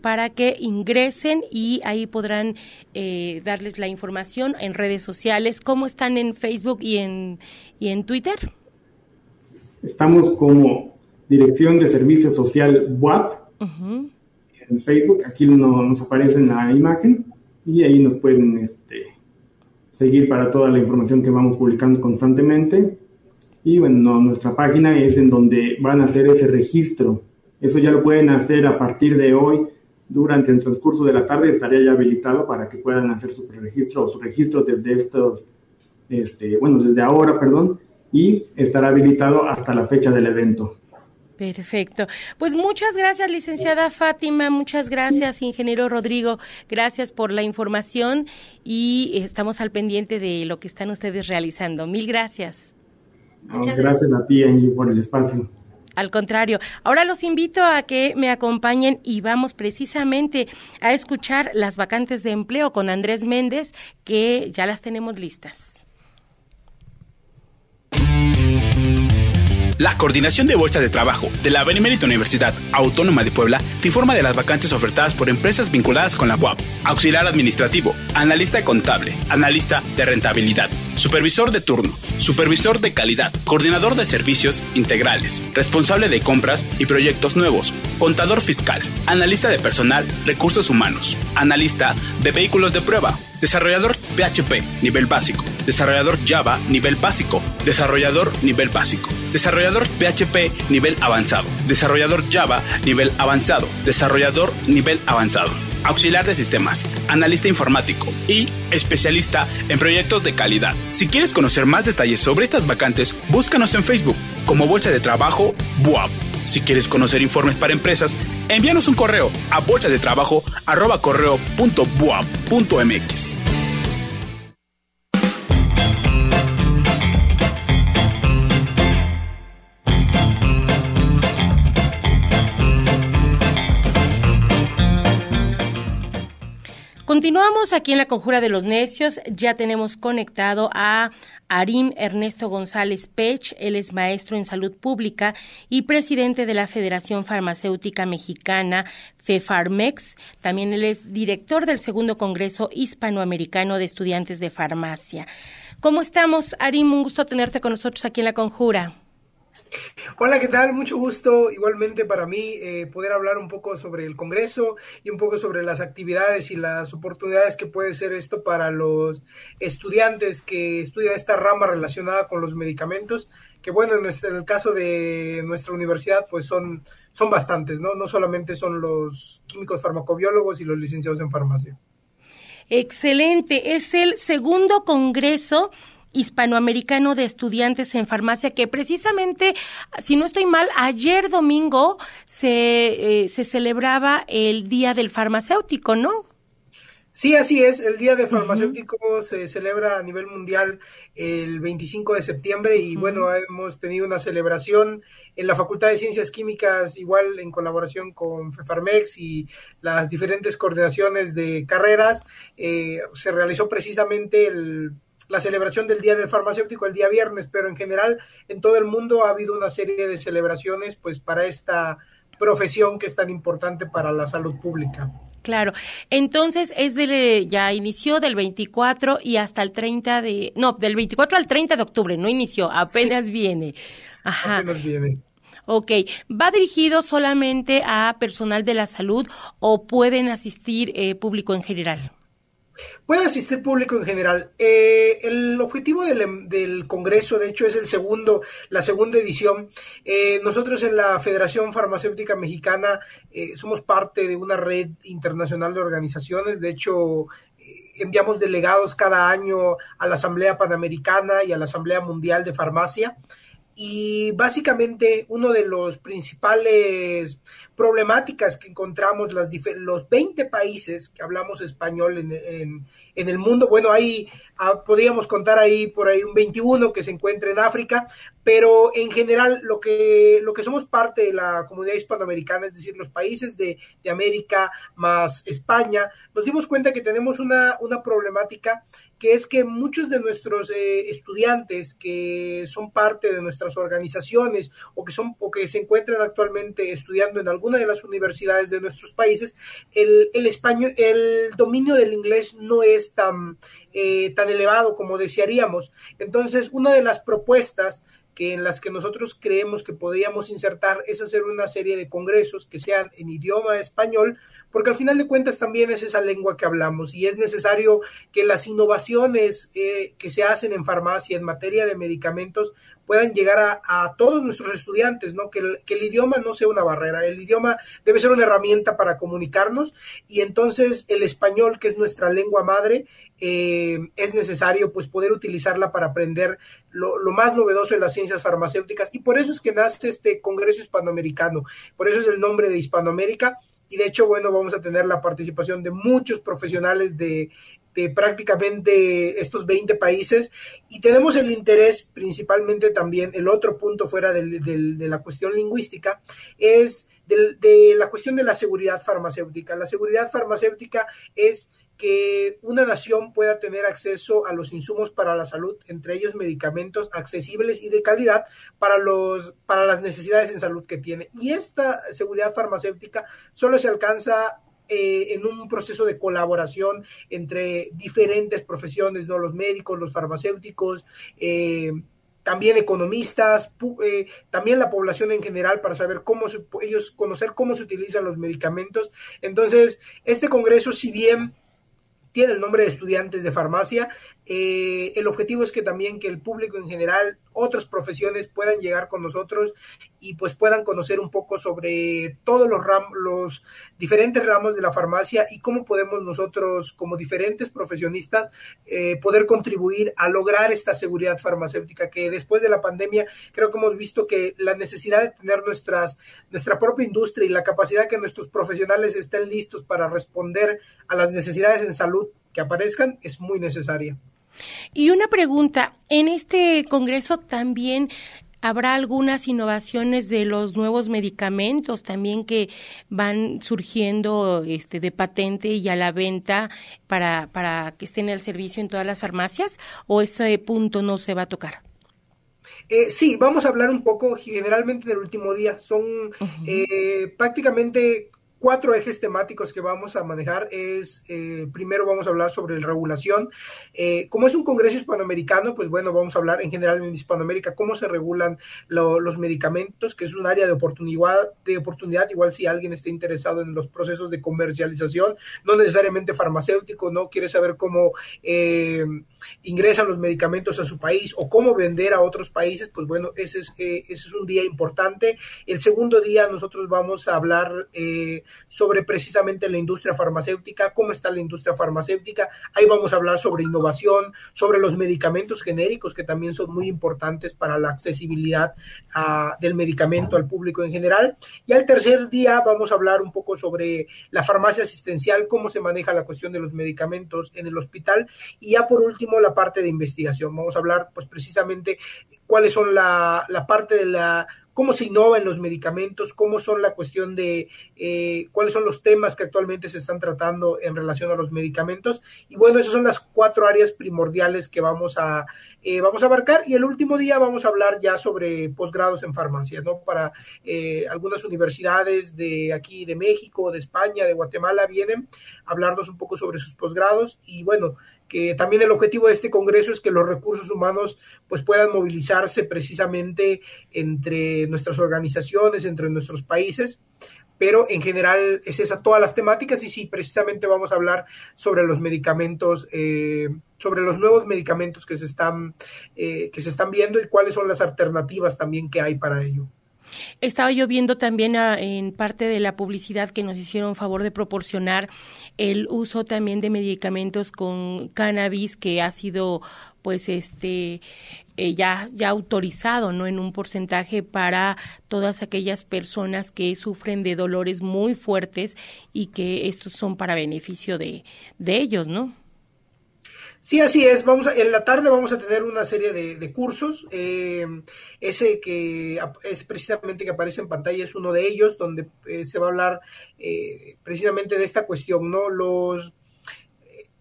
para que ingresen y ahí podrán eh, darles la información en redes sociales. ¿Cómo están en Facebook y en, y en Twitter? Estamos como Dirección de Servicio Social WAP en Facebook. Aquí nos aparece en la imagen y ahí nos pueden este, seguir para toda la información que vamos publicando constantemente. Y bueno, nuestra página es en donde van a hacer ese registro. Eso ya lo pueden hacer a partir de hoy durante el transcurso de la tarde estaría ya habilitado para que puedan hacer su registro o su registro desde estos, este, bueno, desde ahora, perdón, y estará habilitado hasta la fecha del evento. Perfecto. Pues muchas gracias, licenciada Fátima, muchas gracias, ingeniero Rodrigo, gracias por la información y estamos al pendiente de lo que están ustedes realizando. Mil gracias. gracias. gracias a ti, Angie, por el espacio. Al contrario, ahora los invito a que me acompañen y vamos precisamente a escuchar las vacantes de empleo con Andrés Méndez, que ya las tenemos listas. La Coordinación de Bolsa de Trabajo de la Benemérita Universidad Autónoma de Puebla te informa de las vacantes ofertadas por empresas vinculadas con la UAP. Auxiliar administrativo, analista contable, analista de rentabilidad, supervisor de turno, supervisor de calidad, coordinador de servicios integrales, responsable de compras y proyectos nuevos, contador fiscal, analista de personal, recursos humanos, analista de vehículos de prueba, desarrollador PHP, nivel básico, desarrollador Java, nivel básico, desarrollador nivel básico, desarrollador PHP, nivel avanzado, desarrollador Java, nivel avanzado, desarrollador nivel avanzado auxiliar de sistemas, analista informático y especialista en proyectos de calidad. Si quieres conocer más detalles sobre estas vacantes, búscanos en Facebook como Bolsa de Trabajo BUAP. Si quieres conocer informes para empresas, envíanos un correo a bolsadetrabajo.buap.mx. Continuamos aquí en la Conjura de los Necios. Ya tenemos conectado a Arim Ernesto González Pech. Él es maestro en salud pública y presidente de la Federación Farmacéutica Mexicana, FEFARMEX. También él es director del segundo Congreso Hispanoamericano de Estudiantes de Farmacia. ¿Cómo estamos, Arim? Un gusto tenerte con nosotros aquí en la Conjura. Hola, ¿qué tal? Mucho gusto igualmente para mí eh, poder hablar un poco sobre el Congreso y un poco sobre las actividades y las oportunidades que puede ser esto para los estudiantes que estudian esta rama relacionada con los medicamentos, que bueno, en, el caso de nuestra universidad pues son, son bastantes, ¿no? No solamente son los químicos farmacobiólogos y los licenciados en farmacia. Excelente, es el segundo Congreso hispanoamericano de estudiantes en farmacia que precisamente, si no estoy mal, ayer domingo se, eh, se celebraba el Día del Farmacéutico, ¿no? Sí, así es. El Día de Farmacéutico se celebra a nivel mundial el 25 de septiembre y bueno, hemos tenido una celebración en la Facultad de Ciencias Químicas, igual en colaboración con FEFARMEX y las diferentes coordinaciones de carreras. Eh, se realizó precisamente el la celebración del Día del Farmacéutico el día viernes, pero en general en todo el mundo ha habido una serie de celebraciones pues para esta profesión que es tan importante para la salud pública. Claro. Entonces, es de, ya inició del 24 y hasta el 30 de, no, del 24 al 30 de octubre, no inició, apenas viene. Ajá. Apenas viene. Ok, ¿va dirigido solamente a personal de la salud o pueden asistir eh, público en general? Puede asistir público en general. Eh, el objetivo del, Congreso, de hecho, es el segundo, la segunda edición. Eh, nosotros en la Federación Farmacéutica Mexicana eh, somos parte de una red internacional de organizaciones. De hecho, enviamos delegados cada año a la Asamblea Panamericana y a la Asamblea Mundial de Farmacia y básicamente uno de los principales problemáticas que encontramos las los 20 países que hablamos español en, en, el mundo, bueno, ahí ah, podríamos contar ahí por ahí un 21 que se encuentra en África, pero en general lo que, lo que somos parte de la comunidad hispanoamericana, es decir, los países de, de América más España, nos dimos cuenta que tenemos una, una problemática que es que muchos de nuestros eh, estudiantes que son parte de nuestras organizaciones o que son o que se encuentran actualmente estudiando en alguna de las universidades de nuestros países, el, el español, el dominio del inglés no es tan, eh, tan elevado como desearíamos. Entonces, una de las propuestas que en las que nosotros creemos que podríamos insertar es hacer una serie de congresos que sean en idioma español porque al final de cuentas también es esa lengua que hablamos y es necesario que las innovaciones eh, que se hacen en farmacia en materia de medicamentos puedan llegar a, todos nuestros estudiantes, ¿no? Que el, idioma no sea una barrera, el idioma debe ser una herramienta para comunicarnos y entonces el español, que es nuestra lengua madre, eh, es necesario pues poder utilizarla para aprender lo, más novedoso en las ciencias farmacéuticas y por eso es que nace este Congreso Hispanoamericano, por eso es el nombre de Hispanoamérica y de hecho, bueno, vamos a tener la participación de muchos profesionales de, prácticamente estos 20 países y tenemos el interés principalmente también, el otro punto fuera de la cuestión lingüística es de la cuestión de la seguridad farmacéutica. La seguridad farmacéutica es que una nación pueda tener acceso a los insumos para la salud, entre ellos medicamentos accesibles y de calidad para, los, para las necesidades en salud que tiene. Y esta seguridad farmacéutica solo se alcanza eh, en un proceso de colaboración entre diferentes profesiones, ¿no? los médicos, los farmacéuticos, eh, también economistas, eh, también la población en general para saber cómo ellos conocer cómo se utilizan los medicamentos. Entonces, este congreso, si bien tiene el nombre de estudiantes de farmacia. Eh, el objetivo es que también que el público en general, otras profesiones puedan llegar con nosotros y pues puedan conocer un poco sobre todos los, los diferentes ramos de la farmacia y cómo podemos nosotros como diferentes profesionistas eh, poder contribuir a lograr esta seguridad farmacéutica que después de la pandemia creo que hemos visto que la necesidad de tener nuestras, nuestra propia industria y la capacidad que nuestros profesionales estén listos para responder a las necesidades en salud que aparezcan es muy necesaria. Y una pregunta, en este Congreso también ¿Habrá algunas innovaciones de los nuevos medicamentos también que van surgiendo este, de patente y a la venta para, para que estén al servicio en todas las farmacias? ¿O ese punto no se va a tocar? Eh, sí, vamos a hablar un poco generalmente del último día. Son eh, prácticamente cuatro ejes temáticos que vamos a manejar es, eh, primero vamos a hablar sobre la regulación. Eh, como es un congreso hispanoamericano, pues bueno, vamos a hablar en general en Hispanoamérica cómo se regulan los medicamentos, que es un área de oportunidad, de oportunidad, igual si alguien está interesado en los procesos de comercialización, no necesariamente farmacéutico, no quiere saber cómo eh, ingresan los medicamentos a su país o cómo vender a otros países, pues bueno, ese es, ese es un día importante. El segundo día nosotros vamos a hablar sobre precisamente la industria farmacéutica, cómo está la industria farmacéutica. Ahí vamos a hablar sobre innovación, sobre los medicamentos genéricos, que también son muy importantes para la accesibilidad ah, del medicamento al público en general. Y al tercer día vamos a hablar un poco sobre la farmacia asistencial, cómo se maneja la cuestión de los medicamentos en el hospital. Y ya por último, la parte de investigación. Vamos a hablar pues precisamente cuáles son la, la parte de la cómo se innova en los medicamentos, cómo son la cuestión de eh, cuáles son los temas que actualmente se están tratando en relación a los medicamentos. Y bueno, esas son las cuatro áreas primordiales que vamos a, eh, vamos a abarcar. Y el último día vamos a hablar ya sobre posgrados en farmacia, ¿no? Para eh, algunas universidades de aquí, de México, de España, de Guatemala, vienen a hablarnos un poco sobre sus posgrados. Y bueno, que también el objetivo de este congreso es que los recursos humanos pues puedan movilizarse precisamente entre nuestras organizaciones, entre nuestros países, pero en general es esa todas las temáticas y sí, precisamente vamos a hablar sobre los medicamentos, eh, sobre los nuevos medicamentos que se están eh, que se están viendo y cuáles son las alternativas también que hay para ello. Estaba yo viendo también ah, en parte de la publicidad que nos hicieron favor de proporcionar el uso también de medicamentos con cannabis que ha sido pues este eh, ya, ya autorizado, ¿no? En un porcentaje para todas aquellas personas que sufren de dolores muy fuertes y que estos son para beneficio de, de ellos, ¿no? Sí, así es. Vamos en la tarde vamos a tener una serie de, cursos. Eh, ese que es precisamente que aparece en pantalla es uno de ellos, donde eh, se va a hablar eh, precisamente de esta cuestión, ¿no? Los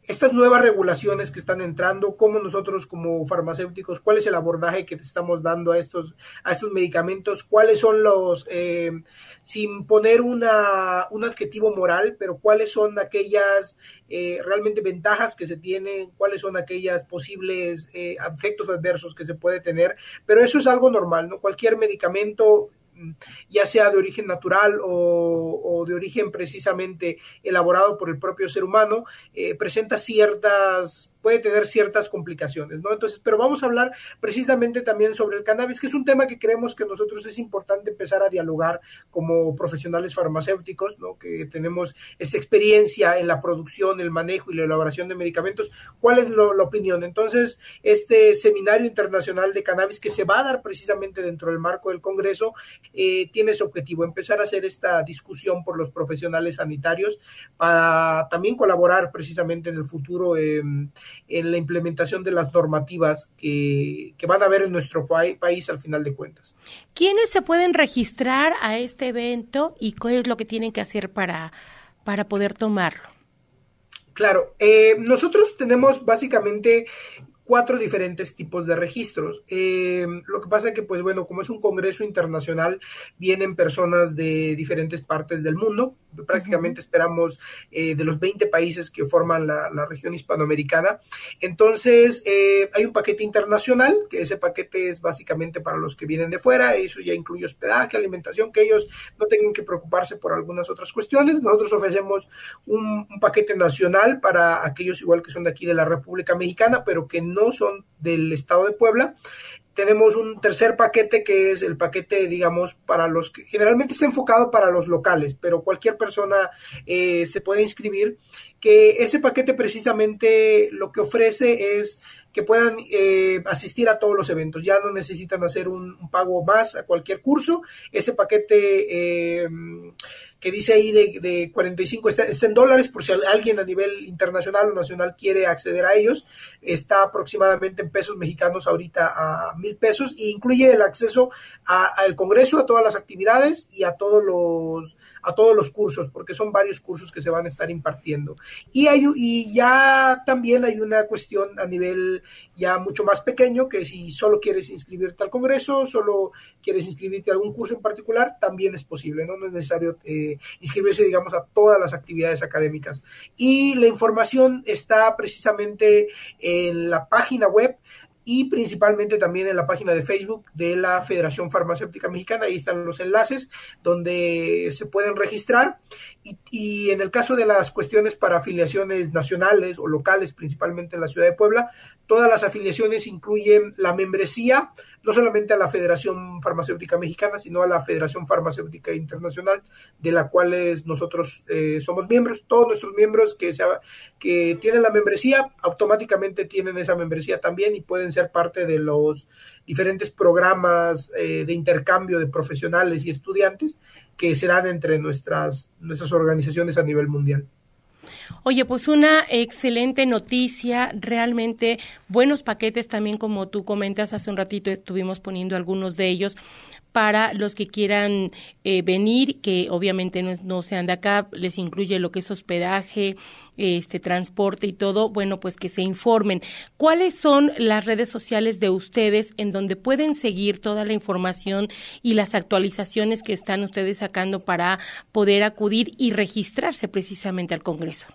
estas nuevas regulaciones que están entrando, cómo nosotros como farmacéuticos, cuál es el abordaje que estamos dando a estos, a estos medicamentos, cuáles son los, eh, sin poner una, un adjetivo moral, pero cuáles son aquellas eh, realmente ventajas que se tienen, cuáles son aquellas posibles eh, efectos adversos que se puede tener, pero eso es algo normal, ¿no? Cualquier medicamento ya sea de origen natural o, de origen precisamente elaborado por el propio ser humano, eh, presenta ciertas puede tener ciertas complicaciones, ¿no? Entonces, pero vamos a hablar precisamente también sobre el cannabis, que es un tema que creemos que nosotros es importante empezar a dialogar como profesionales farmacéuticos, ¿no? Que tenemos esta experiencia en la producción, el manejo y la elaboración de medicamentos. ¿Cuál es la opinión? Entonces, este seminario internacional de cannabis que se va a dar precisamente dentro del marco del Congreso, eh, tiene su objetivo, empezar a hacer esta discusión por los profesionales sanitarios para también colaborar precisamente en el futuro en la implementación de las normativas que, van a haber en nuestro país al final de cuentas. ¿Quiénes se pueden registrar a este evento y qué es lo que tienen que hacer para, para poder tomarlo? Claro, eh, nosotros tenemos básicamente cuatro diferentes tipos de registros. Eh, lo que pasa es que, pues bueno, como es un congreso internacional, vienen personas de diferentes partes del mundo. Prácticamente esperamos eh, de los 20 países que forman la, región hispanoamericana. Entonces, eh, hay un paquete internacional, que ese paquete es básicamente para los que vienen de fuera. Eso ya incluye hospedaje, alimentación, que ellos no tengan que preocuparse por algunas otras cuestiones. Nosotros ofrecemos un, un paquete nacional para aquellos igual que son de aquí de la República Mexicana, pero que no no son del estado de Puebla. Tenemos un tercer paquete que es el paquete, digamos, para los que generalmente está enfocado para los locales, pero cualquier persona eh, se puede inscribir. Que ese paquete precisamente lo que ofrece es que puedan eh, asistir a todos los eventos. Ya no necesitan hacer un, pago más a cualquier curso. Ese paquete eh, que dice ahí de, 45 está, está, en dólares, por si alguien a nivel internacional o nacional quiere acceder a ellos, está aproximadamente en pesos mexicanos ahorita a mil pesos e incluye el acceso al Congreso, a todas las actividades y a todos los a todos los cursos, porque son varios cursos que se van a estar impartiendo. Y, hay, y ya también hay una cuestión a nivel ya mucho más pequeño, que si solo quieres inscribirte al Congreso, solo quieres inscribirte a algún curso en particular, también es posible, no, es necesario eh, inscribirse, digamos, a todas las actividades académicas. Y la información está precisamente en la página web y principalmente también en la página de Facebook de la Federación Farmacéutica Mexicana. Ahí están los enlaces donde se pueden registrar. Y, en el caso de las cuestiones para afiliaciones nacionales o locales, principalmente en la ciudad de Puebla, todas las afiliaciones incluyen la membresía, no solamente a la Federación Farmacéutica Mexicana, sino a la Federación Farmacéutica Internacional, de la cual nosotros eh, somos miembros. Todos nuestros miembros que, que tienen la membresía, automáticamente tienen esa membresía también y pueden ser parte de los diferentes programas eh, de intercambio de profesionales y estudiantes que se dan entre nuestras, nuestras organizaciones a nivel mundial. Oye, pues una excelente noticia, realmente buenos paquetes también como tú comentas hace un ratito estuvimos poniendo algunos de ellos para los que quieran eh, venir, que obviamente no, sean de acá, les incluye lo que es hospedaje, este transporte y todo, bueno, pues que se informen. ¿Cuáles son las redes sociales de ustedes en donde pueden seguir toda la información y las actualizaciones que están ustedes sacando para poder acudir y registrarse precisamente al Congreso?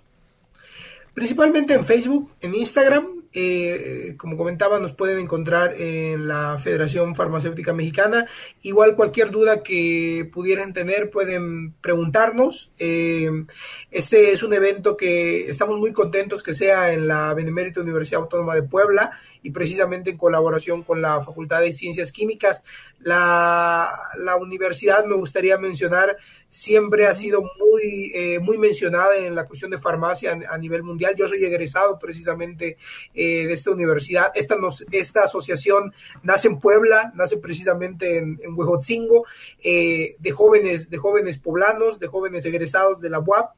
Principalmente en Facebook, en Instagram, eh, como comentaba, nos pueden encontrar en la Federación Farmacéutica Mexicana. Igual cualquier duda que pudieran tener pueden preguntarnos. Eh, este es un evento que estamos muy contentos que sea en la Benemérita Universidad Autónoma de Puebla y precisamente en colaboración con la Facultad de Ciencias Químicas. La, la universidad, me gustaría mencionar, siempre ha sido muy, eh, muy mencionada en la cuestión de farmacia a, nivel mundial. Yo soy egresado precisamente eh, de esta universidad. Esta, esta asociación nace en Puebla, nace precisamente en, en Huejotzingo, eh, de, jóvenes, de jóvenes poblanos, de jóvenes egresados de la UAP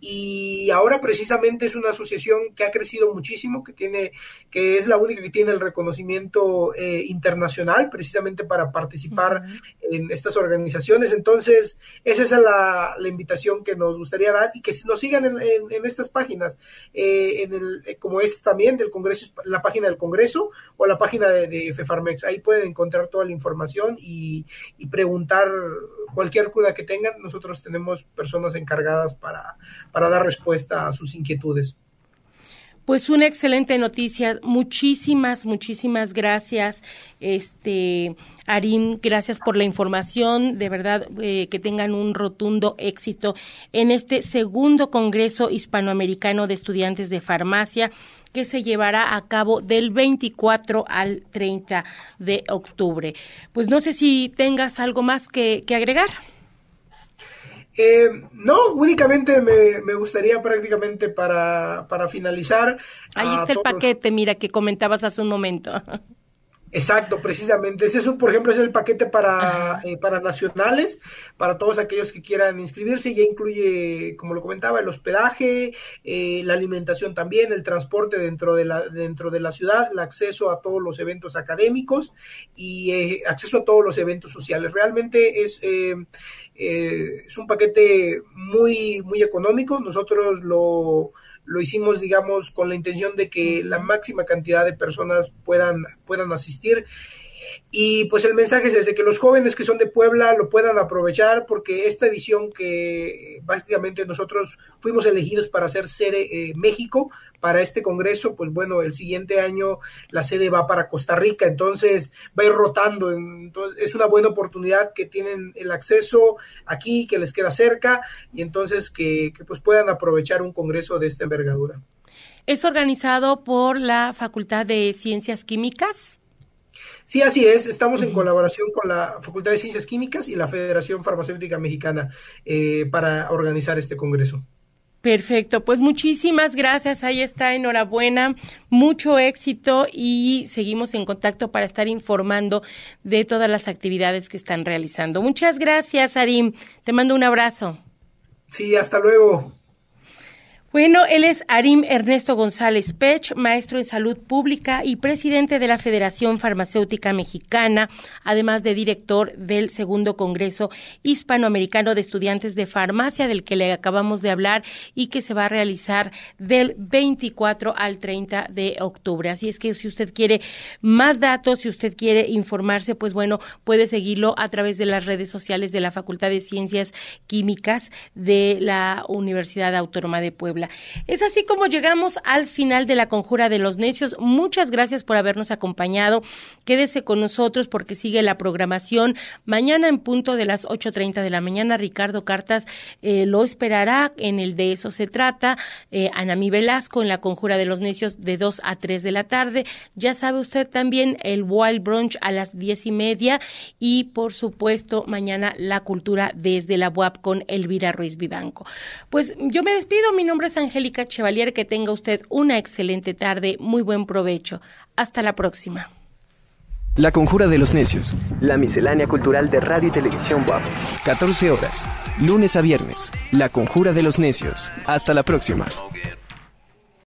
y ahora precisamente es una asociación que ha crecido muchísimo, que tiene, que es la única que tiene el reconocimiento eh, internacional precisamente para participar en estas organizaciones. Entonces, esa es la, la, invitación que nos gustaría dar y que nos sigan en, en, estas páginas, eh, en el, eh, como es también del Congreso, la página del Congreso o la página de, de FEFARMEX. Ahí pueden encontrar toda la información y, y preguntar cualquier duda que tengan. Nosotros tenemos personas encargadas para para dar respuesta a sus inquietudes. Pues una excelente noticia. Muchísimas, muchísimas gracias. Este, Arim, gracias por la información. De verdad, eh, que tengan un rotundo éxito en este segundo Congreso Hispanoamericano de Estudiantes de Farmacia que se llevará a cabo del 24 al 30 de octubre. Pues no sé si tengas algo más que, que agregar. Eh, no, únicamente me, gustaría prácticamente para, para finalizar. Ahí está el paquete, mira, que comentabas hace un momento. Exacto, precisamente. Ese es un, por ejemplo, es el paquete para, eh, para nacionales, para todos aquellos que quieran inscribirse. Ya incluye, como lo comentaba, el hospedaje, eh, la alimentación también, el transporte dentro de la, dentro de la ciudad, el acceso a todos los eventos académicos y eh, acceso a todos los eventos sociales. Realmente es, es un paquete muy, muy económico. Nosotros lo lo hicimos, digamos, con la intención de que la máxima cantidad de personas puedan, puedan asistir. Y pues el mensaje es ese, que los jóvenes que son de Puebla lo puedan aprovechar porque esta edición que básicamente nosotros fuimos elegidos para hacer sede eh, México, para este congreso, pues bueno, el siguiente año la sede va para Costa Rica, entonces va a ir rotando, entonces es una buena oportunidad que tienen el acceso aquí, que les queda cerca, y entonces que, que pues puedan aprovechar un congreso de esta envergadura. ¿Es organizado por la Facultad de Ciencias Químicas? Sí, así es. Estamos en colaboración con la Facultad de Ciencias Químicas y la Federación Farmacéutica Mexicana eh, para organizar este congreso. Perfecto, pues muchísimas gracias, ahí está, enhorabuena, mucho éxito y seguimos en contacto para estar informando de todas las actividades que están realizando. Muchas gracias, Arim, te mando un abrazo. Sí, hasta luego. Bueno, él es Arim Ernesto González Pech, maestro en salud pública y presidente de la Federación Farmacéutica Mexicana, además de director del segundo Congreso Hispanoamericano de Estudiantes de Farmacia, del que le acabamos de hablar y que se va a realizar del 24 al 30 de octubre. Así es que si usted quiere más datos, si usted quiere informarse, pues bueno, puede seguirlo a través de las redes sociales de la Facultad de Ciencias Químicas de la Universidad Autónoma de Puebla. Es así como llegamos al final de la Conjura de los Necios. Muchas gracias por habernos acompañado. Quédese con nosotros porque sigue la programación. Mañana en punto de las 8.30 de la mañana, Ricardo Cartas eh, lo esperará. En el de eso se trata. Eh, Anamí Velasco en la Conjura de los Necios de 2 a 3 de la tarde. Ya sabe usted también el Wild Brunch a las diez y media. Y por supuesto, mañana la cultura desde la UAP con Elvira Ruiz Vivanco. Pues yo me despido. Mi nombre Angélica Chevalier. Que tenga usted una excelente tarde. Muy buen provecho. Hasta la próxima. La Conjura de los Necios. La miscelánea cultural de radio y televisión WAP. 14 horas. Lunes a viernes. La Conjura de los Necios. Hasta la próxima.